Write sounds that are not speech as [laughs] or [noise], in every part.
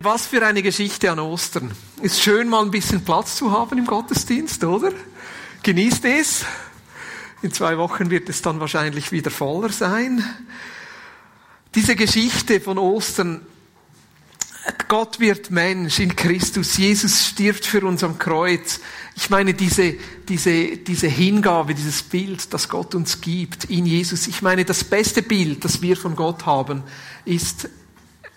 Was für eine Geschichte an Ostern. Ist schön, mal ein bisschen Platz zu haben im Gottesdienst, oder? Genießt es. In zwei Wochen wird es dann wahrscheinlich wieder voller sein. Diese Geschichte von Ostern, Gott wird Mensch in Christus, Jesus stirbt für uns am Kreuz. Ich meine, diese, diese, diese Hingabe, dieses Bild, das Gott uns gibt in Jesus. Ich meine, das beste Bild, das wir von Gott haben, ist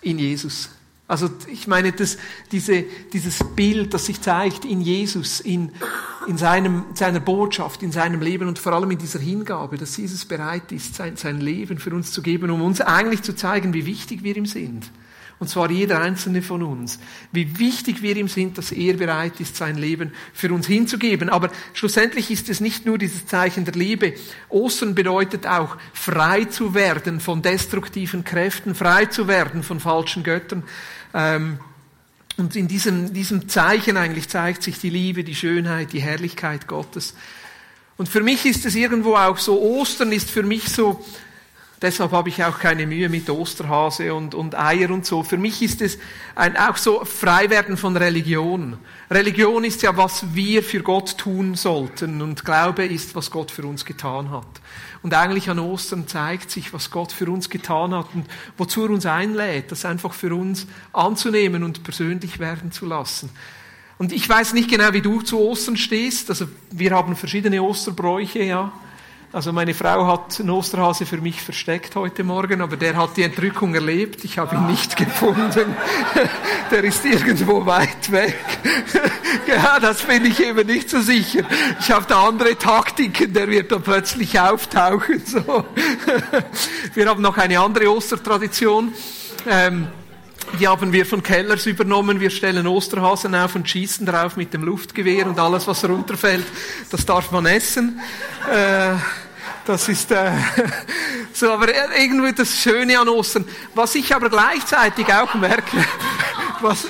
in Jesus. Also ich meine, das, diese, dieses Bild, das sich zeigt in Jesus, in, in seinem, seiner Botschaft, in seinem Leben und vor allem in dieser Hingabe, dass Jesus bereit ist, sein, sein Leben für uns zu geben, um uns eigentlich zu zeigen, wie wichtig wir ihm sind. Und zwar jeder einzelne von uns. Wie wichtig wir ihm sind, dass er bereit ist, sein Leben für uns hinzugeben. Aber schlussendlich ist es nicht nur dieses Zeichen der Liebe. Ostern bedeutet auch, frei zu werden von destruktiven Kräften, frei zu werden von falschen Göttern. Ähm, und in diesem, diesem Zeichen eigentlich zeigt sich die Liebe, die Schönheit, die Herrlichkeit Gottes. Und für mich ist es irgendwo auch so, Ostern ist für mich so, Deshalb habe ich auch keine Mühe mit Osterhase und, und Eier und so. Für mich ist es ein, auch so Freiwerden von Religion. Religion ist ja, was wir für Gott tun sollten und Glaube ist, was Gott für uns getan hat. Und eigentlich an Ostern zeigt sich, was Gott für uns getan hat und wozu er uns einlädt, das einfach für uns anzunehmen und persönlich werden zu lassen. Und ich weiß nicht genau, wie du zu Ostern stehst. Also wir haben verschiedene Osterbräuche, ja. Also meine Frau hat einen Osterhase für mich versteckt heute Morgen, aber der hat die Entrückung erlebt. Ich habe ihn nicht gefunden. [laughs] Der ist irgendwo weit weg. [laughs] Ja, das bin ich eben nicht so sicher. Ich habe da andere Taktiken, der wird da plötzlich auftauchen. [laughs] So. Wir haben noch eine andere Ostertradition. Ähm, die haben wir von Kellers übernommen. Wir stellen Osterhasen auf und schießen drauf mit dem Luftgewehr und alles, was runterfällt, das darf man essen. Äh, das ist äh, [laughs] so, aber irgendwie das Schöne an Ostern. Was ich aber gleichzeitig auch merke, [laughs] was,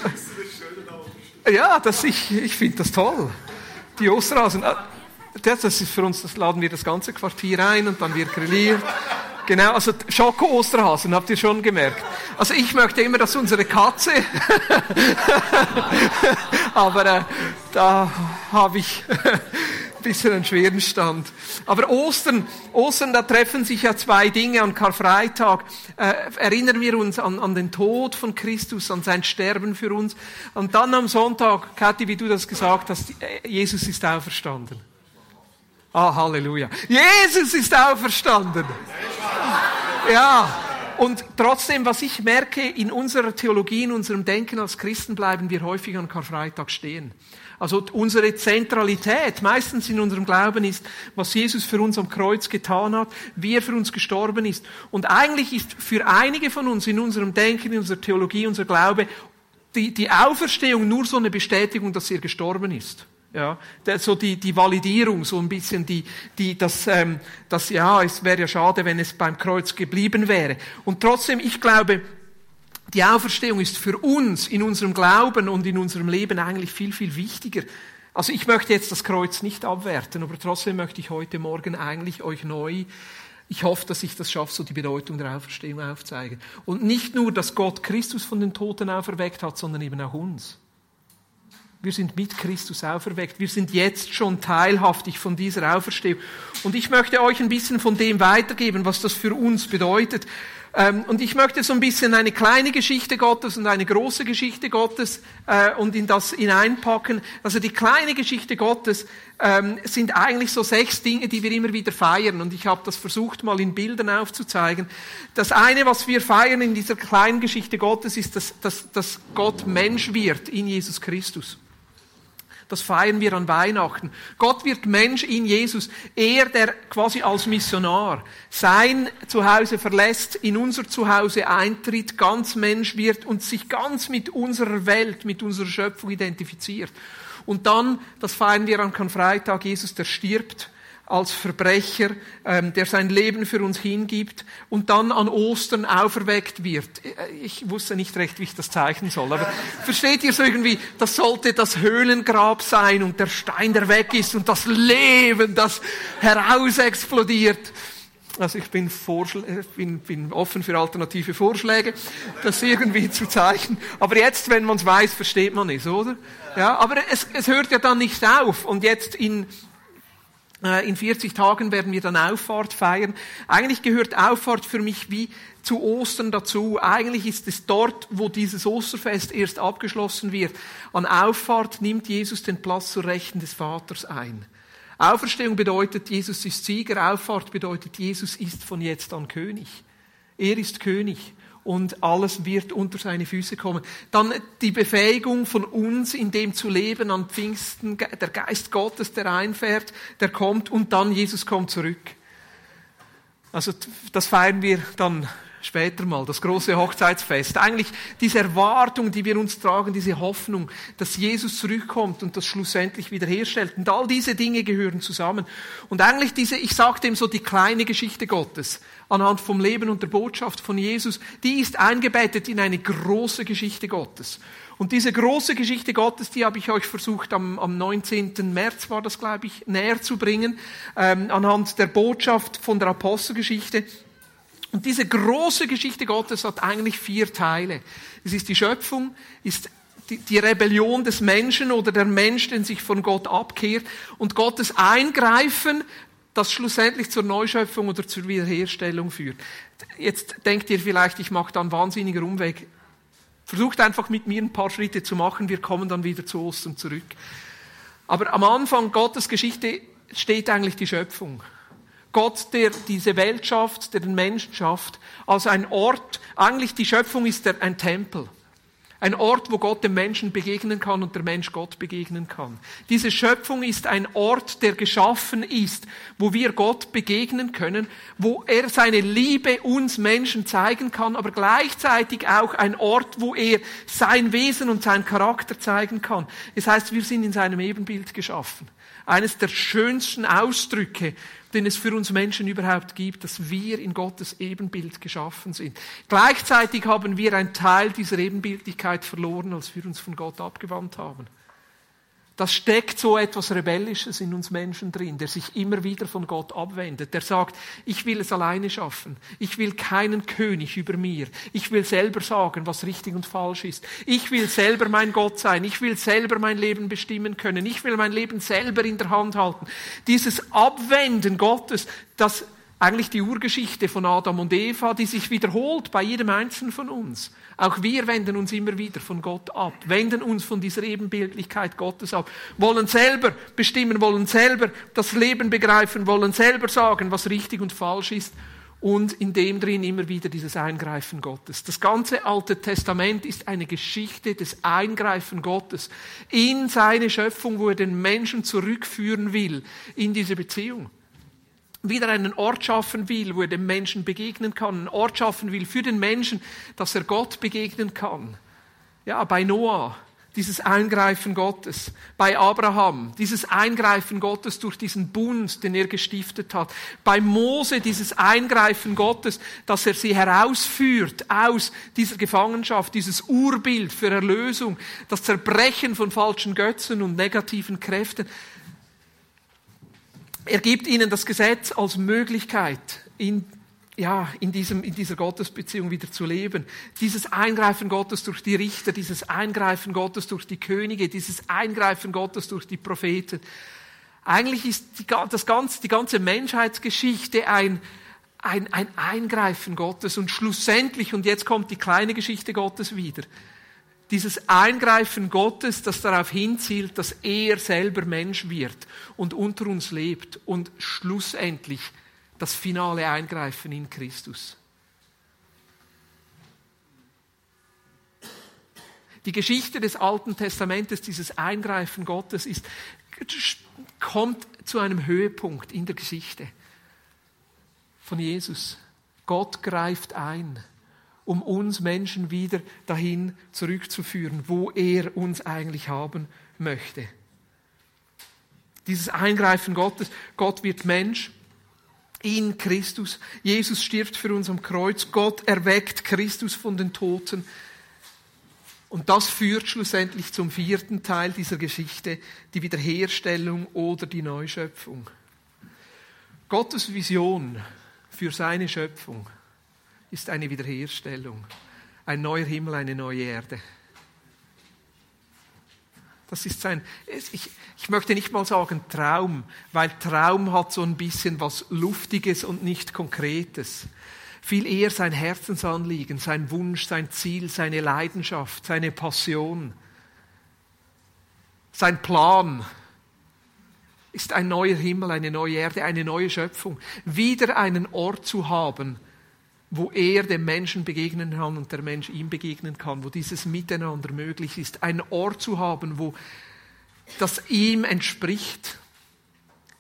ja, das ich, ich finde das toll. Die Osterhasen, äh, das ist für uns, das laden wir das ganze Quartier ein und dann wird grilliert. Genau, also Schoko-Osterhasen, habt ihr schon gemerkt. Also ich möchte immer, dass unsere Katze, [laughs] aber äh, da habe ich bisschen einen schweren Stand. Aber Ostern, Ostern, da treffen sich ja zwei Dinge an Karfreitag. Äh, erinnern wir uns an, an den Tod von Christus, an sein Sterben für uns. Und dann am Sonntag, Kathi, wie du das gesagt hast, Jesus ist auferstanden. Ah, Halleluja. Jesus ist auferstanden. Ja. Und trotzdem, was ich merke, in unserer Theologie, in unserem Denken als Christen bleiben wir häufig an Karfreitag stehen. Also unsere Zentralität meistens in unserem Glauben ist, was Jesus für uns am Kreuz getan hat, wie er für uns gestorben ist. Und eigentlich ist für einige von uns in unserem Denken, in unserer Theologie, unser Glaube, die, die Auferstehung nur so eine Bestätigung, dass er gestorben ist. Ja, so die, die Validierung, so ein bisschen die, die, das, ähm, das, ja, es wäre ja schade, wenn es beim Kreuz geblieben wäre. Und trotzdem, ich glaube, die Auferstehung ist für uns in unserem Glauben und in unserem Leben eigentlich viel, viel wichtiger. Also ich möchte jetzt das Kreuz nicht abwerten, aber trotzdem möchte ich heute Morgen eigentlich euch neu, ich hoffe, dass ich das schaffe, so die Bedeutung der Auferstehung aufzeigen. Und nicht nur, dass Gott Christus von den Toten auferweckt hat, sondern eben auch uns. Wir sind mit Christus auferweckt. Wir sind jetzt schon teilhaftig von dieser Auferstehung. Und ich möchte euch ein bisschen von dem weitergeben, was das für uns bedeutet. Ähm, und ich möchte so ein bisschen eine kleine Geschichte Gottes und eine große Geschichte Gottes äh, und in das hineinpacken. Also die kleine Geschichte Gottes ähm, sind eigentlich so sechs Dinge, die wir immer wieder feiern. Und ich habe das versucht mal in Bildern aufzuzeigen. Das eine, was wir feiern in dieser kleinen Geschichte Gottes, ist, dass, dass, dass Gott Mensch wird in Jesus Christus. Das feiern wir an Weihnachten. Gott wird Mensch in Jesus. Er, der quasi als Missionar sein Zuhause verlässt, in unser Zuhause eintritt, ganz Mensch wird und sich ganz mit unserer Welt, mit unserer Schöpfung identifiziert. Und dann, das feiern wir an Karfreitag, Jesus, der stirbt als Verbrecher, ähm, der sein Leben für uns hingibt und dann an Ostern auferweckt wird. Ich wusste nicht recht, wie ich das zeichnen soll, aber [laughs] versteht ihr so irgendwie, das sollte das Höhlengrab sein und der Stein, der weg ist und das Leben, das herausexplodiert. Also ich bin, äh, bin, bin, offen für alternative Vorschläge, das irgendwie zu zeichnen. Aber jetzt, wenn man es weiß, versteht man es, oder? Ja, aber es, es hört ja dann nicht auf. Und jetzt in, äh, in 40 Tagen werden wir dann Auffahrt feiern. Eigentlich gehört Auffahrt für mich wie zu Ostern dazu. Eigentlich ist es dort, wo dieses Osterfest erst abgeschlossen wird. An Auffahrt nimmt Jesus den Platz zur Rechten des Vaters ein. Auferstehung bedeutet, Jesus ist Sieger. Auffahrt bedeutet, Jesus ist von jetzt an König. Er ist König und alles wird unter seine Füße kommen. Dann die Befähigung von uns, in dem zu leben an Pfingsten, der Geist Gottes, der einfährt, der kommt und dann Jesus kommt zurück. Also das feiern wir dann später mal, das große Hochzeitsfest. Eigentlich diese Erwartung, die wir uns tragen, diese Hoffnung, dass Jesus zurückkommt und das schlussendlich wiederherstellt. Und all diese Dinge gehören zusammen. Und eigentlich diese, ich sage dem so, die kleine Geschichte Gottes anhand vom Leben und der Botschaft von Jesus, die ist eingebettet in eine große Geschichte Gottes. Und diese große Geschichte Gottes, die habe ich euch versucht am, am 19. März war das, glaube ich, näher zu bringen, ähm, anhand der Botschaft von der Apostelgeschichte. Und diese große Geschichte Gottes hat eigentlich vier Teile. Es ist die Schöpfung, ist die, Rebellion des Menschen oder der Mensch, der sich von Gott abkehrt und Gottes Eingreifen, das schlussendlich zur Neuschöpfung oder zur Wiederherstellung führt. Jetzt denkt ihr vielleicht, ich mache da einen wahnsinnigen Umweg. Versucht einfach mit mir ein paar Schritte zu machen, wir kommen dann wieder zu Ostern zurück. Aber am Anfang Gottes Geschichte steht eigentlich die Schöpfung. Gott, der diese Welt schafft, der den Menschen schafft, als ein Ort, eigentlich die Schöpfung ist der, ein Tempel. Ein Ort, wo Gott dem Menschen begegnen kann und der Mensch Gott begegnen kann. Diese Schöpfung ist ein Ort, der geschaffen ist, wo wir Gott begegnen können, wo er seine Liebe uns Menschen zeigen kann, aber gleichzeitig auch ein Ort, wo er sein Wesen und sein Charakter zeigen kann. Es heißt, wir sind in seinem Ebenbild geschaffen. Eines der schönsten Ausdrücke den es für uns Menschen überhaupt gibt, dass wir in Gottes Ebenbild geschaffen sind. Gleichzeitig haben wir einen Teil dieser Ebenbildlichkeit verloren, als wir uns von Gott abgewandt haben. Das steckt so etwas Rebellisches in uns Menschen drin, der sich immer wieder von Gott abwendet, der sagt, ich will es alleine schaffen, ich will keinen König über mir, ich will selber sagen, was richtig und falsch ist, ich will selber mein Gott sein, ich will selber mein Leben bestimmen können, ich will mein Leben selber in der Hand halten. Dieses Abwenden Gottes, das eigentlich die Urgeschichte von Adam und Eva, die sich wiederholt bei jedem Einzelnen von uns. Auch wir wenden uns immer wieder von Gott ab, wenden uns von dieser Ebenbildlichkeit Gottes ab, wollen selber bestimmen, wollen selber das Leben begreifen, wollen selber sagen, was richtig und falsch ist und in dem drin immer wieder dieses Eingreifen Gottes. Das ganze Alte Testament ist eine Geschichte des Eingreifen Gottes in seine Schöpfung, wo er den Menschen zurückführen will in diese Beziehung wieder einen Ort schaffen will, wo er dem Menschen begegnen kann, einen Ort schaffen will für den Menschen, dass er Gott begegnen kann. Ja, bei Noah, dieses Eingreifen Gottes, bei Abraham, dieses Eingreifen Gottes durch diesen Bund, den er gestiftet hat, bei Mose dieses Eingreifen Gottes, dass er sie herausführt aus dieser Gefangenschaft, dieses Urbild für Erlösung, das Zerbrechen von falschen Götzen und negativen Kräften. Er gibt ihnen das Gesetz als Möglichkeit, in, ja, in, diesem, in dieser Gottesbeziehung wieder zu leben. Dieses Eingreifen Gottes durch die Richter, dieses Eingreifen Gottes durch die Könige, dieses Eingreifen Gottes durch die Propheten. Eigentlich ist die, das ganze, die ganze Menschheitsgeschichte ein, ein, ein Eingreifen Gottes und schlussendlich, und jetzt kommt die kleine Geschichte Gottes wieder, dieses Eingreifen Gottes, das darauf hinzielt, dass er selber Mensch wird und unter uns lebt und schlussendlich das finale Eingreifen in Christus. Die Geschichte des Alten Testamentes, dieses Eingreifen Gottes, ist, kommt zu einem Höhepunkt in der Geschichte von Jesus. Gott greift ein um uns Menschen wieder dahin zurückzuführen, wo er uns eigentlich haben möchte. Dieses Eingreifen Gottes, Gott wird Mensch in Christus. Jesus stirbt für uns am Kreuz. Gott erweckt Christus von den Toten. Und das führt schlussendlich zum vierten Teil dieser Geschichte, die Wiederherstellung oder die Neuschöpfung. Gottes Vision für seine Schöpfung ist eine Wiederherstellung. Ein neuer Himmel, eine neue Erde. Das ist sein, ich, ich möchte nicht mal sagen Traum, weil Traum hat so ein bisschen was Luftiges und nicht Konkretes. Viel eher sein Herzensanliegen, sein Wunsch, sein Ziel, seine Leidenschaft, seine Passion, sein Plan ist ein neuer Himmel, eine neue Erde, eine neue Schöpfung. Wieder einen Ort zu haben, wo er dem Menschen begegnen kann und der Mensch ihm begegnen kann, wo dieses Miteinander möglich ist. Einen Ort zu haben, wo das ihm entspricht,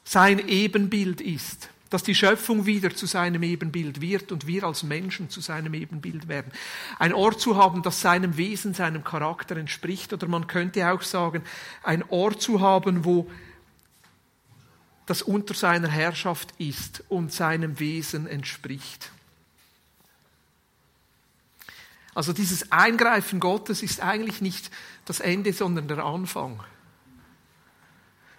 sein Ebenbild ist, dass die Schöpfung wieder zu seinem Ebenbild wird und wir als Menschen zu seinem Ebenbild werden. Ein Ort zu haben, das seinem Wesen, seinem Charakter entspricht, oder man könnte auch sagen, ein Ort zu haben, wo das unter seiner Herrschaft ist und seinem Wesen entspricht. Also dieses Eingreifen Gottes ist eigentlich nicht das Ende, sondern der Anfang.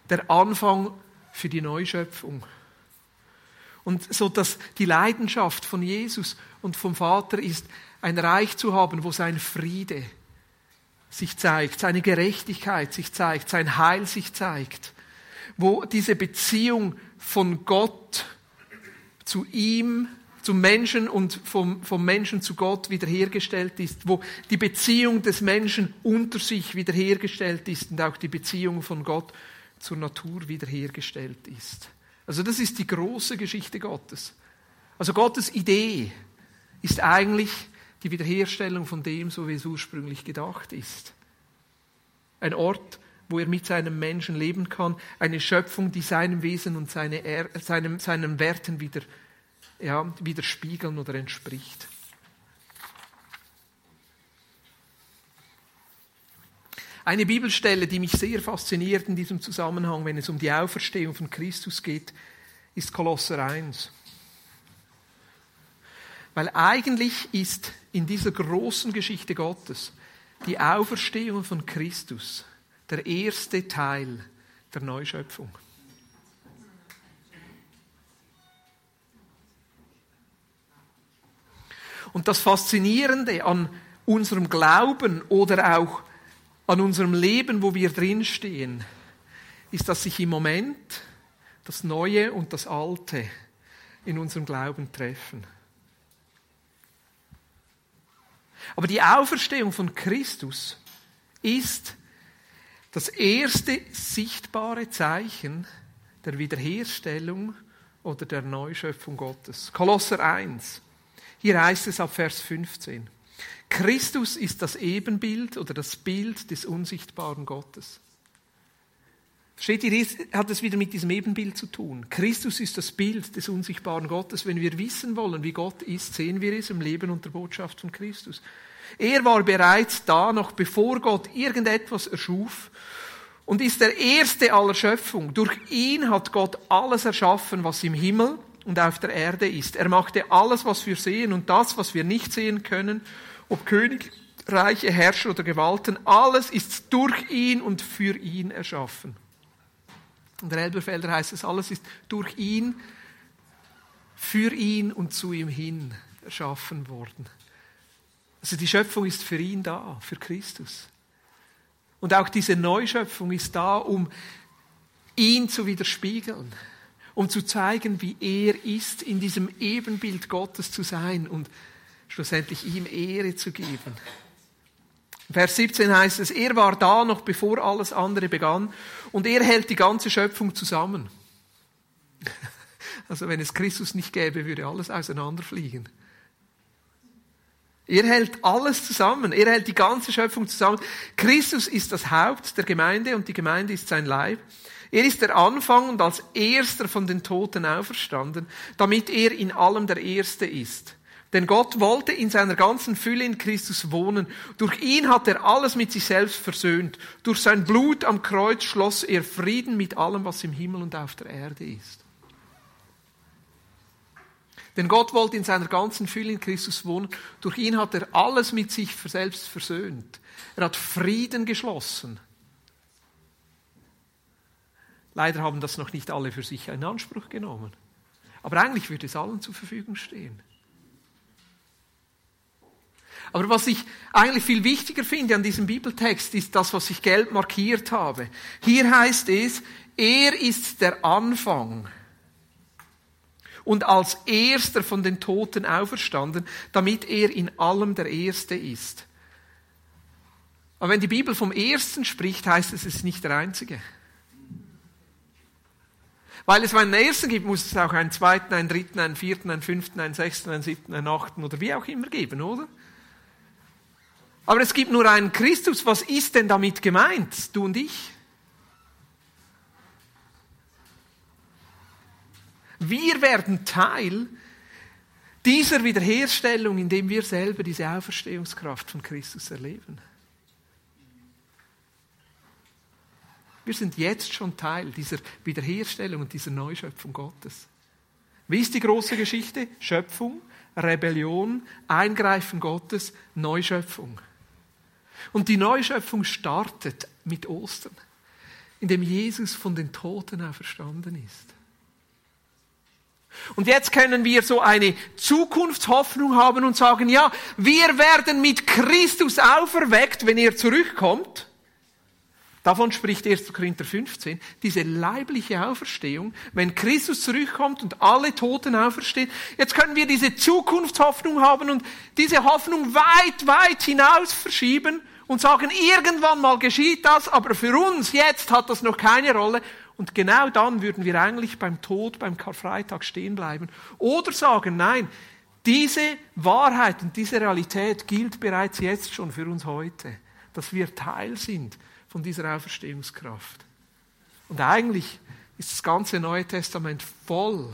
Der Anfang für die Neuschöpfung. Und so dass die Leidenschaft von Jesus und vom Vater ist, ein Reich zu haben, wo sein Friede sich zeigt, seine Gerechtigkeit sich zeigt, sein Heil sich zeigt, wo diese Beziehung von Gott zu ihm zum Menschen und vom, vom Menschen zu Gott wiederhergestellt ist, wo die Beziehung des Menschen unter sich wiederhergestellt ist und auch die Beziehung von Gott zur Natur wiederhergestellt ist. Also das ist die große Geschichte Gottes. Also Gottes Idee ist eigentlich die Wiederherstellung von dem, so wie es ursprünglich gedacht ist. Ein Ort, wo er mit seinem Menschen leben kann, eine Schöpfung, die seinem Wesen und seine, seinem, seinen Werten wieder ja, widerspiegeln oder entspricht. Eine Bibelstelle, die mich sehr fasziniert in diesem Zusammenhang, wenn es um die Auferstehung von Christus geht, ist Kolosser 1. Weil eigentlich ist in dieser großen Geschichte Gottes die Auferstehung von Christus der erste Teil der Neuschöpfung. Und das Faszinierende an unserem Glauben oder auch an unserem Leben, wo wir drinstehen, ist, dass sich im Moment das Neue und das Alte in unserem Glauben treffen. Aber die Auferstehung von Christus ist das erste sichtbare Zeichen der Wiederherstellung oder der Neuschöpfung Gottes. Kolosser 1. Hier heißt es ab Vers 15. Christus ist das Ebenbild oder das Bild des unsichtbaren Gottes. Steht ihr, hat es wieder mit diesem Ebenbild zu tun. Christus ist das Bild des unsichtbaren Gottes. Wenn wir wissen wollen, wie Gott ist, sehen wir es im Leben und der Botschaft von Christus. Er war bereits da, noch bevor Gott irgendetwas erschuf und ist der Erste aller Schöpfung. Durch ihn hat Gott alles erschaffen, was im Himmel und auf der Erde ist. Er machte alles, was wir sehen und das, was wir nicht sehen können, ob Königreiche, Herrscher oder Gewalten, alles ist durch ihn und für ihn erschaffen. In der Elberfelder heißt es, alles ist durch ihn, für ihn und zu ihm hin erschaffen worden. Also die Schöpfung ist für ihn da, für Christus. Und auch diese Neuschöpfung ist da, um ihn zu widerspiegeln um zu zeigen, wie er ist, in diesem Ebenbild Gottes zu sein und schlussendlich ihm Ehre zu geben. Vers 17 heißt es, er war da noch bevor alles andere begann und er hält die ganze Schöpfung zusammen. [laughs] Also wenn es Christus nicht gäbe, würde alles auseinanderfliegen. Er hält alles zusammen. Er hält die ganze Schöpfung zusammen. Christus ist das Haupt der Gemeinde und die Gemeinde ist sein Leib. Er ist der Anfang und als erster von den Toten auferstanden, damit er in allem der Erste ist. Denn Gott wollte in seiner ganzen Fülle in Christus wohnen. Durch ihn hat er alles mit sich selbst versöhnt. Durch sein Blut am Kreuz schloss er Frieden mit allem, was im Himmel und auf der Erde ist. Denn Gott wollte in seiner ganzen Fülle in Christus wohnen. Durch ihn hat er alles mit sich selbst versöhnt. Er hat Frieden geschlossen Leider haben das noch nicht alle für sich in Anspruch genommen. Aber eigentlich würde es allen zur Verfügung stehen. Aber was ich eigentlich viel wichtiger finde an diesem Bibeltext, ist das, was ich gelb markiert habe. Hier heißt es, er ist der Anfang und als erster von den Toten auferstanden, damit er in allem der Erste ist. Aber wenn die Bibel vom Ersten spricht, heißt es, es ist nicht der Einzige. Weil es einen Ersten gibt, muss es auch einen Zweiten, einen Dritten, einen Vierten, einen Fünften, einen Sechsten, einen Siebten, einen Achten oder wie auch immer geben, oder? Aber es gibt nur einen Christus. Was ist denn damit gemeint, du und ich? Wir werden Teil dieser Wiederherstellung, indem wir selber diese Auferstehungskraft von Christus erleben. Wir sind jetzt schon Teil dieser Wiederherstellung und dieser Neuschöpfung Gottes. Wie ist die große Geschichte? Schöpfung, Rebellion, Eingreifen Gottes, Neuschöpfung. Und die Neuschöpfung startet mit Ostern, indem Jesus von den Toten auferstanden ist. Und jetzt können wir so eine Zukunftshoffnung haben und sagen, ja, wir werden mit Christus auferweckt, wenn er zurückkommt. Davon spricht 1. Korinther 15, diese leibliche Auferstehung, wenn Christus zurückkommt und alle Toten auferstehen. Jetzt können wir diese Zukunftshoffnung haben und diese Hoffnung weit, weit hinaus verschieben und sagen, irgendwann mal geschieht das, aber für uns jetzt hat das noch keine Rolle. Und genau dann würden wir eigentlich beim Tod, beim Karfreitag stehen bleiben. Oder sagen, nein, diese Wahrheit und diese Realität gilt bereits jetzt schon für uns heute, dass wir Teil sind von dieser Auferstehungskraft. Und eigentlich ist das ganze Neue Testament voll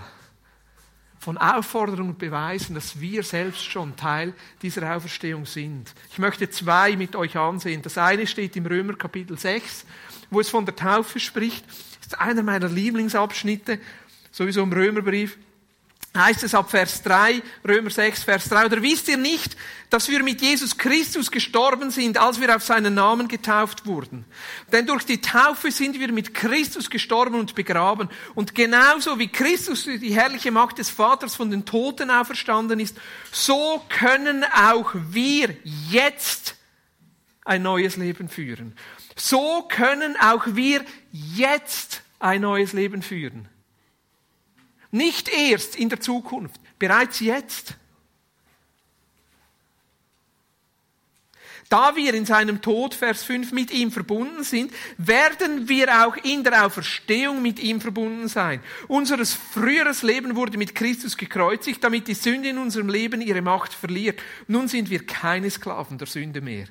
von Aufforderungen und Beweisen, dass wir selbst schon Teil dieser Auferstehung sind. Ich möchte zwei mit euch ansehen. Das eine steht im Römer Kapitel 6, wo es von der Taufe spricht ist einer meiner Lieblingsabschnitte, sowieso im Römerbrief. Heißt es ab Vers 3, Römer 6, Vers 3, oder wisst ihr nicht, dass wir mit Jesus Christus gestorben sind, als wir auf seinen Namen getauft wurden? Denn durch die Taufe sind wir mit Christus gestorben und begraben. Und genauso wie Christus durch die herrliche Macht des Vaters von den Toten auferstanden ist, so können auch wir jetzt ein neues Leben führen. So können auch wir jetzt ein neues Leben führen. Nicht erst in der Zukunft, bereits jetzt. Da wir in seinem Tod, Vers 5, mit ihm verbunden sind, werden wir auch in der Auferstehung mit ihm verbunden sein. Unseres früheres Leben wurde mit Christus gekreuzigt, damit die Sünde in unserem Leben ihre Macht verliert. Nun sind wir keine Sklaven der Sünde mehr.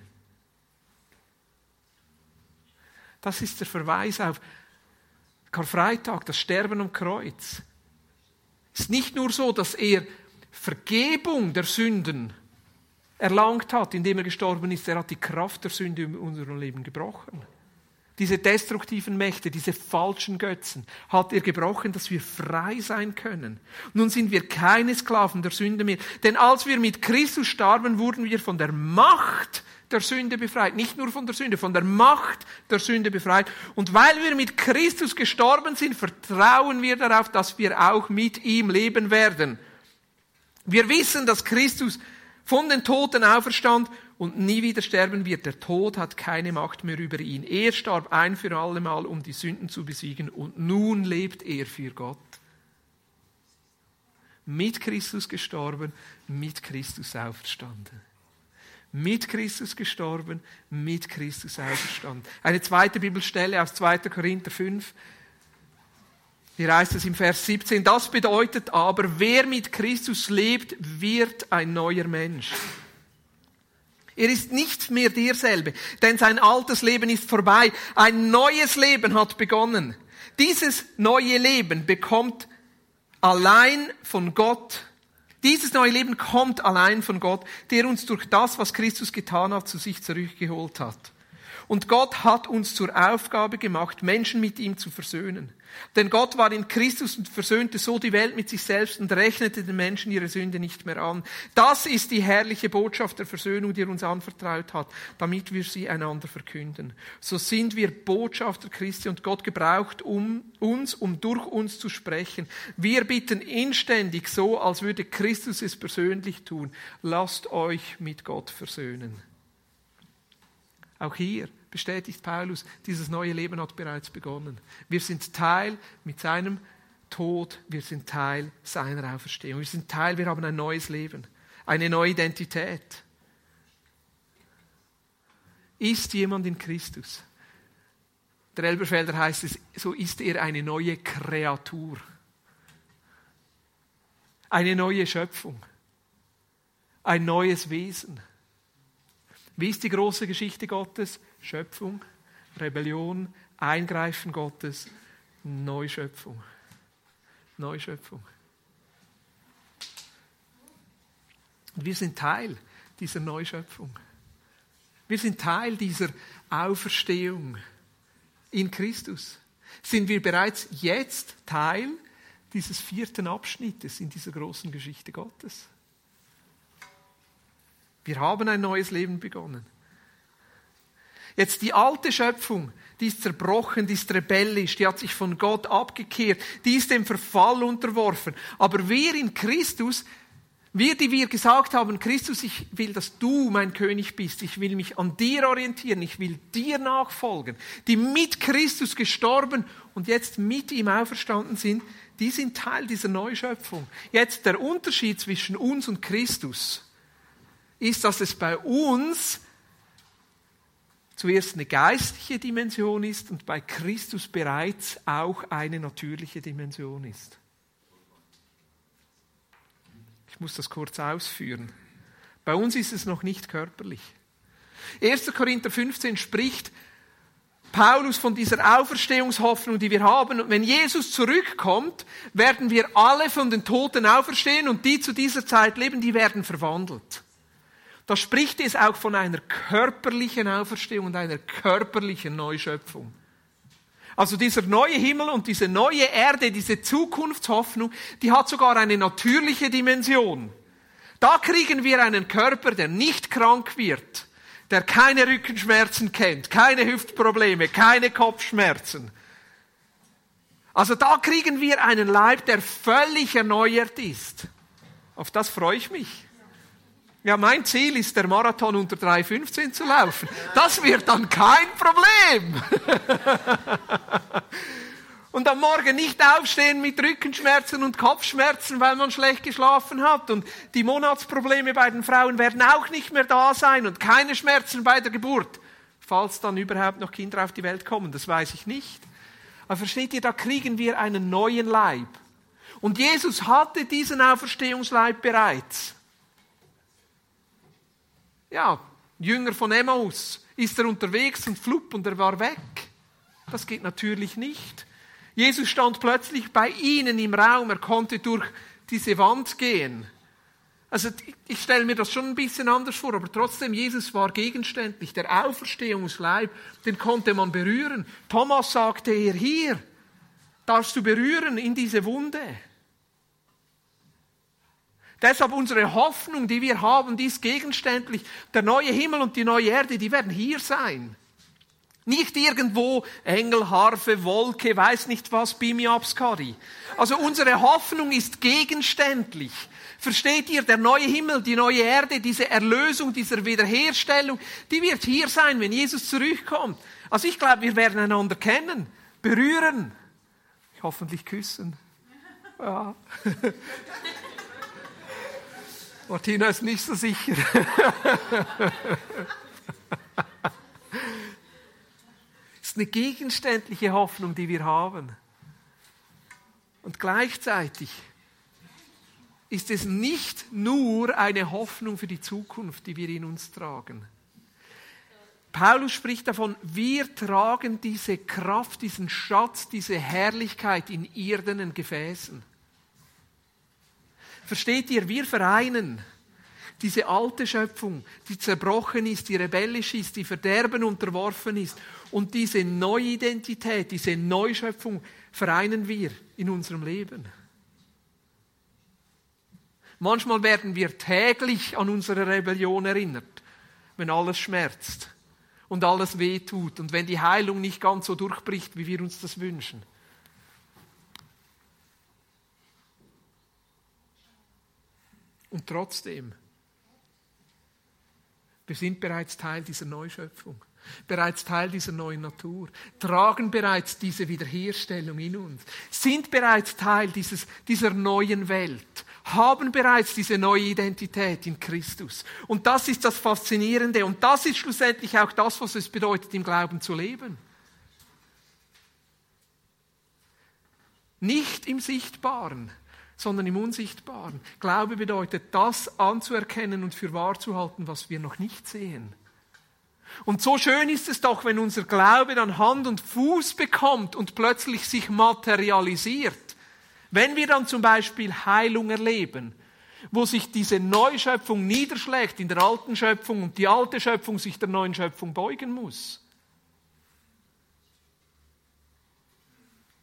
Das ist der Verweis auf Karfreitag, das Sterben am Kreuz. Es ist nicht nur so, dass er Vergebung der Sünden erlangt hat, indem er gestorben ist, er hat die Kraft der Sünde in unserem Leben gebrochen. Diese destruktiven Mächte, diese falschen Götzen hat er gebrochen, dass wir frei sein können. Nun sind wir keine Sklaven der Sünde mehr. Denn als wir mit Christus starben, wurden wir von der Macht der Sünde befreit. Nicht nur von der Sünde, von der Macht der Sünde befreit. Und weil wir mit Christus gestorben sind, vertrauen wir darauf, dass wir auch mit ihm leben werden. Wir wissen, dass Christus von den Toten auferstand und nie wieder sterben wird. Der Tod hat keine Macht mehr über ihn. Er starb ein für allemal, um die Sünden zu besiegen und nun lebt er für Gott. Mit Christus gestorben, mit Christus auferstanden mit Christus gestorben, mit Christus auferstanden. Eine zweite Bibelstelle aus 2. Korinther 5. Hier heißt es im Vers 17, das bedeutet aber, wer mit Christus lebt, wird ein neuer Mensch. Er ist nicht mehr derselbe, denn sein altes Leben ist vorbei. Ein neues Leben hat begonnen. Dieses neue Leben bekommt allein von Gott dieses neue Leben kommt allein von Gott, der uns durch das, was Christus getan hat, zu sich zurückgeholt hat. Und Gott hat uns zur Aufgabe gemacht, Menschen mit ihm zu versöhnen. Denn Gott war in Christus und versöhnte so die Welt mit sich selbst und rechnete den Menschen ihre Sünde nicht mehr an. Das ist die herrliche Botschaft der Versöhnung, die er uns anvertraut hat, damit wir sie einander verkünden. So sind wir Botschafter Christi und Gott gebraucht um uns, um durch uns zu sprechen. Wir bitten inständig so, als würde Christus es persönlich tun. Lasst euch mit Gott versöhnen. Auch hier bestätigt Paulus, dieses neue Leben hat bereits begonnen. Wir sind Teil mit seinem Tod, wir sind Teil seiner Auferstehung. Wir sind Teil, wir haben ein neues Leben, eine neue Identität. Ist jemand in Christus? Der Elberfelder heißt es, so ist er eine neue Kreatur. Eine neue Schöpfung. Ein neues Wesen. Wie ist die große Geschichte Gottes? Schöpfung, Rebellion, Eingreifen Gottes, Neuschöpfung. Neuschöpfung. Wir sind Teil dieser Neuschöpfung. Wir sind Teil dieser Auferstehung in Christus. Sind wir bereits jetzt Teil dieses vierten Abschnittes in dieser großen Geschichte Gottes? Wir haben ein neues Leben begonnen. Jetzt die alte Schöpfung, die ist zerbrochen, die ist rebellisch, die hat sich von Gott abgekehrt, die ist dem Verfall unterworfen. Aber wir in Christus, wir, die wir gesagt haben, Christus, ich will, dass du mein König bist, ich will mich an dir orientieren, ich will dir nachfolgen, die mit Christus gestorben und jetzt mit ihm auferstanden sind, die sind Teil dieser Neuschöpfung. Jetzt der Unterschied zwischen uns und Christus ist, dass es bei uns zuerst eine geistliche Dimension ist und bei Christus bereits auch eine natürliche Dimension ist. Ich muss das kurz ausführen. Bei uns ist es noch nicht körperlich. 1. Korinther 15 spricht Paulus von dieser Auferstehungshoffnung, die wir haben. Und wenn Jesus zurückkommt, werden wir alle von den Toten auferstehen und die zu dieser Zeit leben, die werden verwandelt. Da spricht es auch von einer körperlichen Auferstehung und einer körperlichen Neuschöpfung. Also dieser neue Himmel und diese neue Erde, diese Zukunftshoffnung, die hat sogar eine natürliche Dimension. Da kriegen wir einen Körper, der nicht krank wird, der keine Rückenschmerzen kennt, keine Hüftprobleme, keine Kopfschmerzen. Also da kriegen wir einen Leib, der völlig erneuert ist. Auf das freue ich mich. Ja, mein Ziel ist, der Marathon unter 3,15 zu laufen. Das wird dann kein Problem. [laughs] und am Morgen nicht aufstehen mit Rückenschmerzen und Kopfschmerzen, weil man schlecht geschlafen hat. Und die Monatsprobleme bei den Frauen werden auch nicht mehr da sein und keine Schmerzen bei der Geburt. Falls dann überhaupt noch Kinder auf die Welt kommen, das weiß ich nicht. Aber versteht ihr, da kriegen wir einen neuen Leib. Und Jesus hatte diesen Auferstehungsleib bereits ja, Jünger von Emmaus, ist er unterwegs und flupp und er war weg. Das geht natürlich nicht. Jesus stand plötzlich bei ihnen im Raum, er konnte durch diese Wand gehen. Also ich stelle mir das schon ein bisschen anders vor, aber trotzdem, Jesus war gegenständlich. Der Auferstehungsleib, den konnte man berühren. Thomas sagte er, hier darfst du berühren in diese Wunde. Deshalb unsere Hoffnung, die wir haben, die ist gegenständlich. Der neue Himmel und die neue Erde, die werden hier sein. Nicht irgendwo Engel, Harfe, Wolke, weiß nicht was, Bimiapskari. Also unsere Hoffnung ist gegenständlich. Versteht ihr, der neue Himmel, die neue Erde, diese Erlösung, diese Wiederherstellung, die wird hier sein, wenn Jesus zurückkommt. Also ich glaube, wir werden einander kennen, berühren, hoffentlich küssen. Ja. [laughs] Martina ist nicht so sicher. Es [laughs] ist eine gegenständliche Hoffnung, die wir haben. Und gleichzeitig ist es nicht nur eine Hoffnung für die Zukunft, die wir in uns tragen. Paulus spricht davon, wir tragen diese Kraft, diesen Schatz, diese Herrlichkeit in irdenen Gefäßen. Versteht ihr, wir vereinen diese alte Schöpfung, die zerbrochen ist, die rebellisch ist, die Verderben unterworfen ist. Und diese neue Identität, diese Neuschöpfung vereinen wir in unserem Leben. Manchmal werden wir täglich an unsere Rebellion erinnert, wenn alles schmerzt und alles wehtut und wenn die Heilung nicht ganz so durchbricht, wie wir uns das wünschen. Und trotzdem, wir sind bereits Teil dieser Neuschöpfung, bereits Teil dieser neuen Natur, tragen bereits diese Wiederherstellung in uns, sind bereits Teil dieses, dieser neuen Welt, haben bereits diese neue Identität in Christus. Und das ist das Faszinierende und das ist schlussendlich auch das, was es bedeutet, im Glauben zu leben. Nicht im Sichtbaren, sondern im Unsichtbaren. Glaube bedeutet, das anzuerkennen und für wahr zu halten, was wir noch nicht sehen. Und so schön ist es doch, wenn unser Glaube dann Hand und Fuß bekommt und plötzlich sich materialisiert. Wenn wir dann zum Beispiel Heilung erleben, wo sich diese Neuschöpfung niederschlägt in der alten Schöpfung und die alte Schöpfung sich der neuen Schöpfung beugen muss.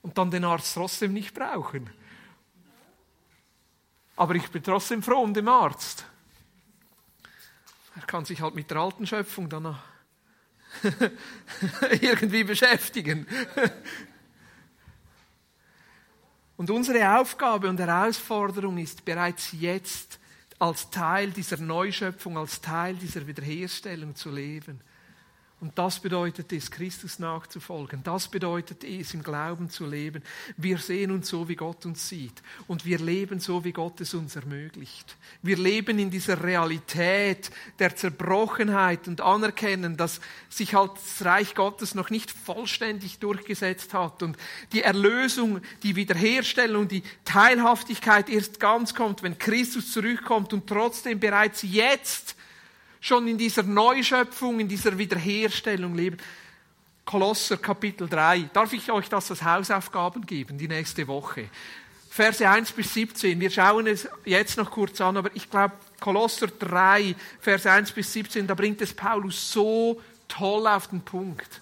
Und dann den Arzt trotzdem nicht brauchen aber ich bin trotzdem froh um den Arzt. Er kann sich halt mit der alten Schöpfung dann [laughs] irgendwie beschäftigen. Und unsere Aufgabe und Herausforderung ist bereits jetzt als Teil dieser Neuschöpfung, als Teil dieser Wiederherstellung zu leben. Und das bedeutet es, Christus nachzufolgen. Das bedeutet es, im Glauben zu leben. Wir sehen uns so, wie Gott uns sieht. Und wir leben so, wie Gott es uns ermöglicht. Wir leben in dieser Realität der Zerbrochenheit und anerkennen, dass sich halt das Reich Gottes noch nicht vollständig durchgesetzt hat und die Erlösung, die Wiederherstellung, die Teilhaftigkeit erst ganz kommt, wenn Christus zurückkommt und trotzdem bereits jetzt schon in dieser Neuschöpfung, in dieser Wiederherstellung leben. Kolosser Kapitel 3. Darf ich euch das als Hausaufgaben geben, die nächste Woche? Verse 1 bis 17. Wir schauen es jetzt noch kurz an, aber ich glaube, Kolosser 3, Verse 1 bis 17, da bringt es Paulus so toll auf den Punkt.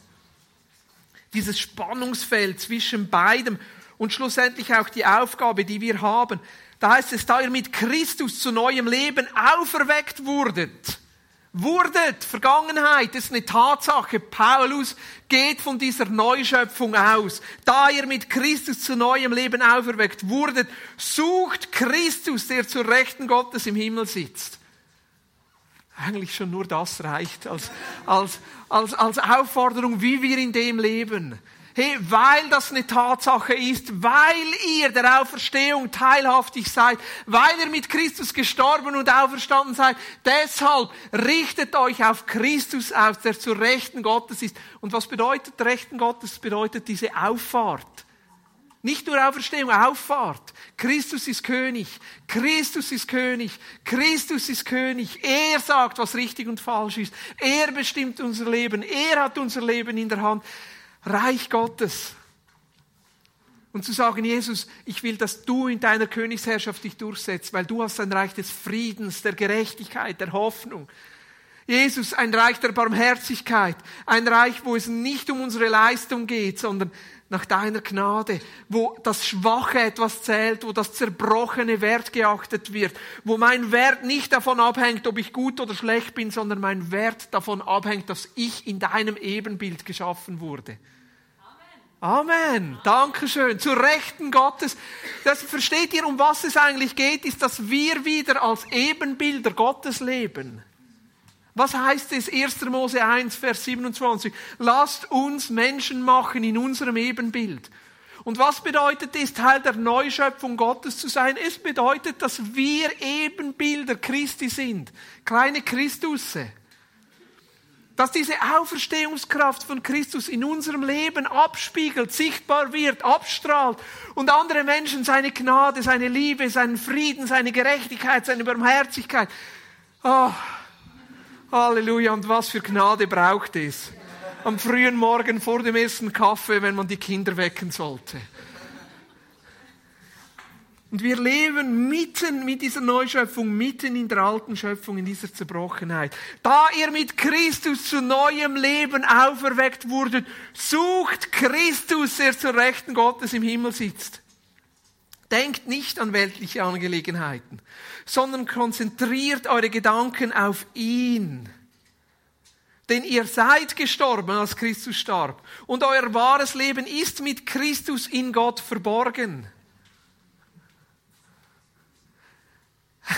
Dieses Spannungsfeld zwischen beidem und schlussendlich auch die Aufgabe, die wir haben. Da heißt es, da ihr mit Christus zu neuem Leben auferweckt wurdet wurdet. Vergangenheit ist eine Tatsache. Paulus geht von dieser Neuschöpfung aus. Da ihr mit Christus zu neuem Leben auferweckt wurdet, sucht Christus, der zur Rechten Gottes im Himmel sitzt. Eigentlich schon nur das reicht als, als, als, als Aufforderung, wie wir in dem leben. Hey, weil das eine Tatsache ist, weil ihr der Auferstehung teilhaftig seid, weil ihr mit Christus gestorben und auferstanden seid, deshalb richtet euch auf Christus aus, der zur Rechten Gottes ist. Und was bedeutet Rechten Gottes? Bedeutet diese Auffahrt. Nicht nur Auferstehung, Auffahrt. Christus ist König. Christus ist König. Christus ist König. Er sagt, was richtig und falsch ist. Er bestimmt unser Leben. Er hat unser Leben in der Hand. Reich Gottes. Und zu sagen, Jesus, ich will, dass du in deiner Königsherrschaft dich durchsetzt, weil du hast ein Reich des Friedens, der Gerechtigkeit, der Hoffnung. Jesus, ein Reich der Barmherzigkeit, ein Reich, wo es nicht um unsere Leistung geht, sondern nach deiner Gnade, wo das Schwache etwas zählt, wo das Zerbrochene Wert geachtet wird, wo mein Wert nicht davon abhängt, ob ich gut oder schlecht bin, sondern mein Wert davon abhängt, dass ich in deinem Ebenbild geschaffen wurde. Amen. Dankeschön. Zur Rechten Gottes. Das versteht ihr, um was es eigentlich geht, ist, dass wir wieder als Ebenbilder Gottes leben. Was heißt es? 1. Mose 1, Vers 27. Lasst uns Menschen machen in unserem Ebenbild. Und was bedeutet es, Teil der Neuschöpfung Gottes zu sein? Es bedeutet, dass wir Ebenbilder Christi sind. Kleine Christusse dass diese Auferstehungskraft von Christus in unserem Leben abspiegelt, sichtbar wird, abstrahlt und andere Menschen seine Gnade, seine Liebe, seinen Frieden, seine Gerechtigkeit, seine Barmherzigkeit. Oh, Halleluja, und was für Gnade braucht es? Am frühen Morgen vor dem ersten Kaffee, wenn man die Kinder wecken sollte. Und wir leben mitten mit dieser Neuschöpfung, mitten in der alten Schöpfung, in dieser Zerbrochenheit. Da ihr mit Christus zu neuem Leben auferweckt wurdet, sucht Christus, der zur Rechten Gottes im Himmel sitzt. Denkt nicht an weltliche Angelegenheiten, sondern konzentriert eure Gedanken auf ihn. Denn ihr seid gestorben, als Christus starb. Und euer wahres Leben ist mit Christus in Gott verborgen.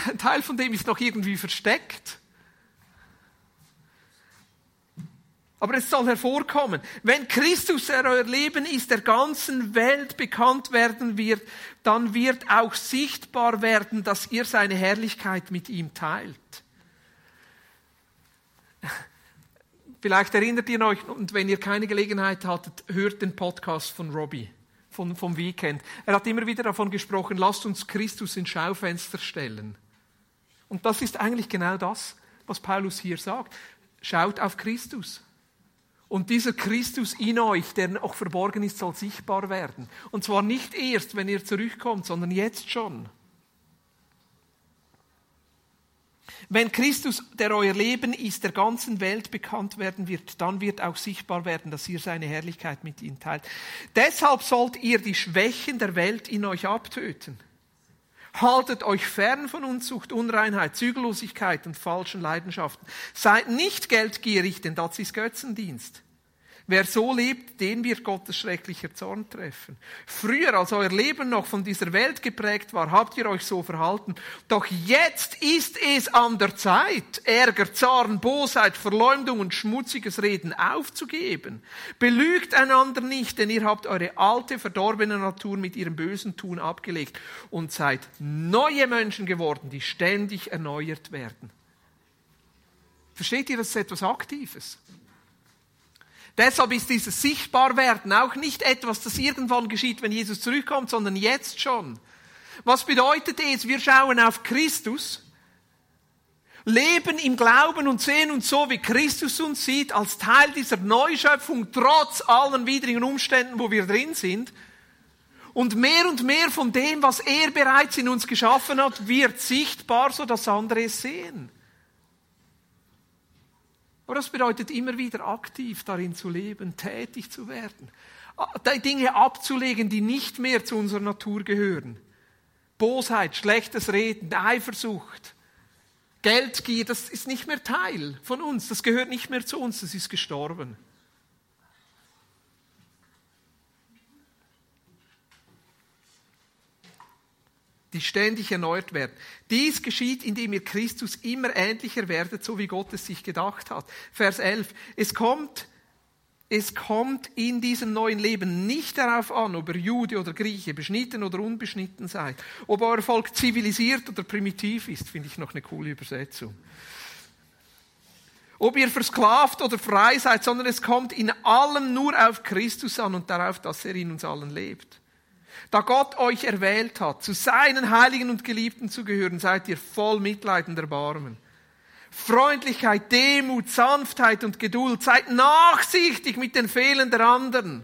Ein Teil von dem ist noch irgendwie versteckt. Aber es soll hervorkommen. Wenn Christus euer Leben ist, der ganzen Welt bekannt werden wird, dann wird auch sichtbar werden, dass ihr seine Herrlichkeit mit ihm teilt. Vielleicht erinnert ihr euch, und wenn ihr keine Gelegenheit hattet, hört den Podcast von Robbie von, vom Weekend. Er hat immer wieder davon gesprochen, lasst uns Christus ins Schaufenster stellen. Und das ist eigentlich genau das, was Paulus hier sagt. Schaut auf Christus. Und dieser Christus in euch, der auch verborgen ist, soll sichtbar werden. Und zwar nicht erst, wenn ihr zurückkommt, sondern jetzt schon. Wenn Christus, der euer Leben ist, der ganzen Welt bekannt werden wird, dann wird auch sichtbar werden, dass ihr seine Herrlichkeit mit ihm teilt. Deshalb sollt ihr die Schwächen der Welt in euch abtöten. Haltet euch fern von Unzucht, Unreinheit, Zügellosigkeit und falschen Leidenschaften. Seid nicht geldgierig, denn das ist Götzendienst. Wer so lebt, den wird Gottes schrecklicher Zorn treffen. Früher, als euer Leben noch von dieser Welt geprägt war, habt ihr euch so verhalten. Doch jetzt ist es an der Zeit, Ärger, Zorn, Bosheit, Verleumdung und schmutziges Reden aufzugeben. Belügt einander nicht, denn ihr habt eure alte, verdorbene Natur mit ihrem bösen Tun abgelegt und seid neue Menschen geworden, die ständig erneuert werden. Versteht ihr, das ist etwas Aktives? Deshalb ist dieses Sichtbarwerden auch nicht etwas, das irgendwann geschieht, wenn Jesus zurückkommt, sondern jetzt schon. Was bedeutet es? Wir schauen auf Christus, leben im Glauben und sehen uns so, wie Christus uns sieht, als Teil dieser Neuschöpfung, trotz allen widrigen Umständen, wo wir drin sind. Und mehr und mehr von dem, was er bereits in uns geschaffen hat, wird sichtbar, so dass andere es sehen. Aber das bedeutet immer wieder aktiv darin zu leben, tätig zu werden, die Dinge abzulegen, die nicht mehr zu unserer Natur gehören. Bosheit, schlechtes Reden, Eifersucht, Geldgier, das ist nicht mehr Teil von uns, das gehört nicht mehr zu uns, das ist gestorben. Die ständig erneuert werden. Dies geschieht, indem ihr Christus immer ähnlicher werdet, so wie Gott es sich gedacht hat. Vers 11. Es kommt, es kommt in diesem neuen Leben nicht darauf an, ob ihr Jude oder Grieche, beschnitten oder unbeschnitten seid, ob euer Volk zivilisiert oder primitiv ist, finde ich noch eine coole Übersetzung. Ob ihr versklavt oder frei seid, sondern es kommt in allem nur auf Christus an und darauf, dass er in uns allen lebt. Da Gott euch erwählt hat, zu seinen Heiligen und Geliebten zu gehören, seid ihr voll Mitleid und Erbarmen. Freundlichkeit, Demut, Sanftheit und Geduld. Seid nachsichtig mit den Fehlern der anderen.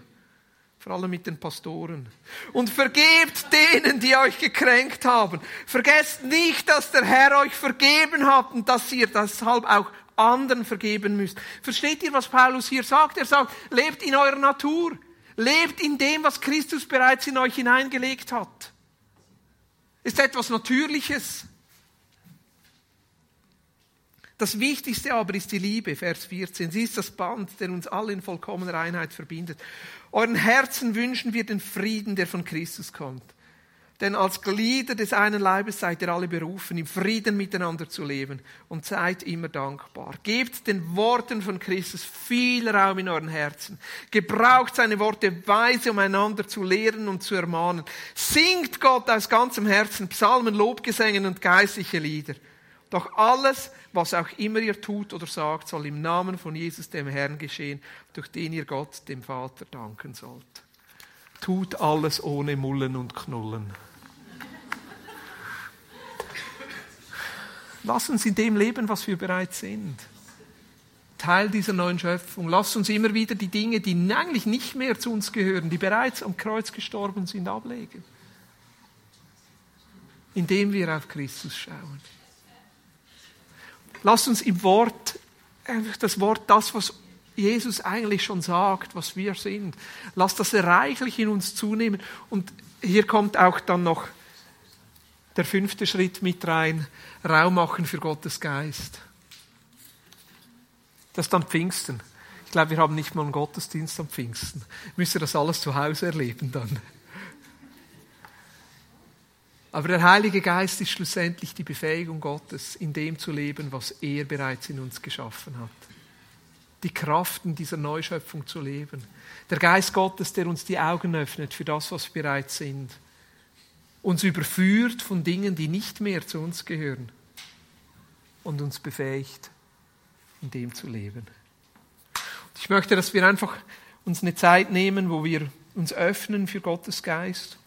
Vor allem mit den Pastoren. Und vergebt denen, die euch gekränkt haben. Vergesst nicht, dass der Herr euch vergeben hat und dass ihr deshalb auch anderen vergeben müsst. Versteht ihr, was Paulus hier sagt? Er sagt, lebt in eurer Natur. Lebt in dem, was Christus bereits in euch hineingelegt hat. Ist etwas Natürliches. Das Wichtigste aber ist die Liebe, Vers 14. Sie ist das Band, der uns alle in vollkommener Einheit verbindet. Euren Herzen wünschen wir den Frieden, der von Christus kommt. Denn als Glieder des einen Leibes seid ihr alle berufen, im Frieden miteinander zu leben und seid immer dankbar. Gebt den Worten von Christus viel Raum in euren Herzen. Gebraucht seine Worte weise, um einander zu lehren und zu ermahnen. Singt Gott aus ganzem Herzen Psalmen, Lobgesängen und geistliche Lieder. Doch alles, was auch immer ihr tut oder sagt, soll im Namen von Jesus dem Herrn geschehen, durch den ihr Gott, dem Vater, danken sollt. Tut alles ohne Mullen und Knullen. Lass uns in dem leben, was wir bereits sind. Teil dieser neuen Schöpfung. Lass uns immer wieder die Dinge, die eigentlich nicht mehr zu uns gehören, die bereits am Kreuz gestorben sind, ablegen. indem wir auf Christus schauen. Lasst uns im Wort, einfach das Wort, das, was Jesus eigentlich schon sagt, was wir sind, lasst das reichlich in uns zunehmen. Und hier kommt auch dann noch der fünfte Schritt mit rein, Raum machen für Gottes Geist. Das ist dann Pfingsten. Ich glaube, wir haben nicht mal einen Gottesdienst am Pfingsten. Müsst ihr das alles zu Hause erleben dann. Aber der Heilige Geist ist schlussendlich die Befähigung Gottes, in dem zu leben, was er bereits in uns geschaffen hat. Die Kraft in dieser Neuschöpfung zu leben. Der Geist Gottes, der uns die Augen öffnet für das, was wir bereits sind. Uns überführt von Dingen, die nicht mehr zu uns gehören. Und uns befähigt, in dem zu leben. Ich möchte, dass wir einfach uns eine Zeit nehmen, wo wir uns öffnen für Gottes Geist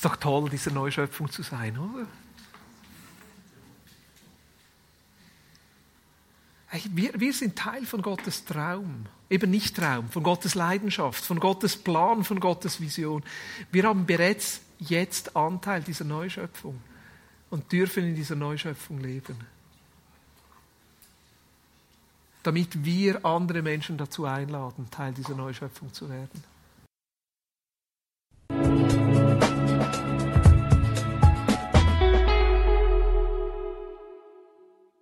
Ist doch toll, diese Neuschöpfung zu sein, oder? Wir, wir sind Teil von Gottes Traum. Eben nicht Traum, von Gottes Leidenschaft, von Gottes Plan, von Gottes Vision. Wir haben bereits jetzt Anteil dieser Neuschöpfung und dürfen in dieser Neuschöpfung leben. Damit wir andere Menschen dazu einladen, Teil dieser Neuschöpfung zu werden.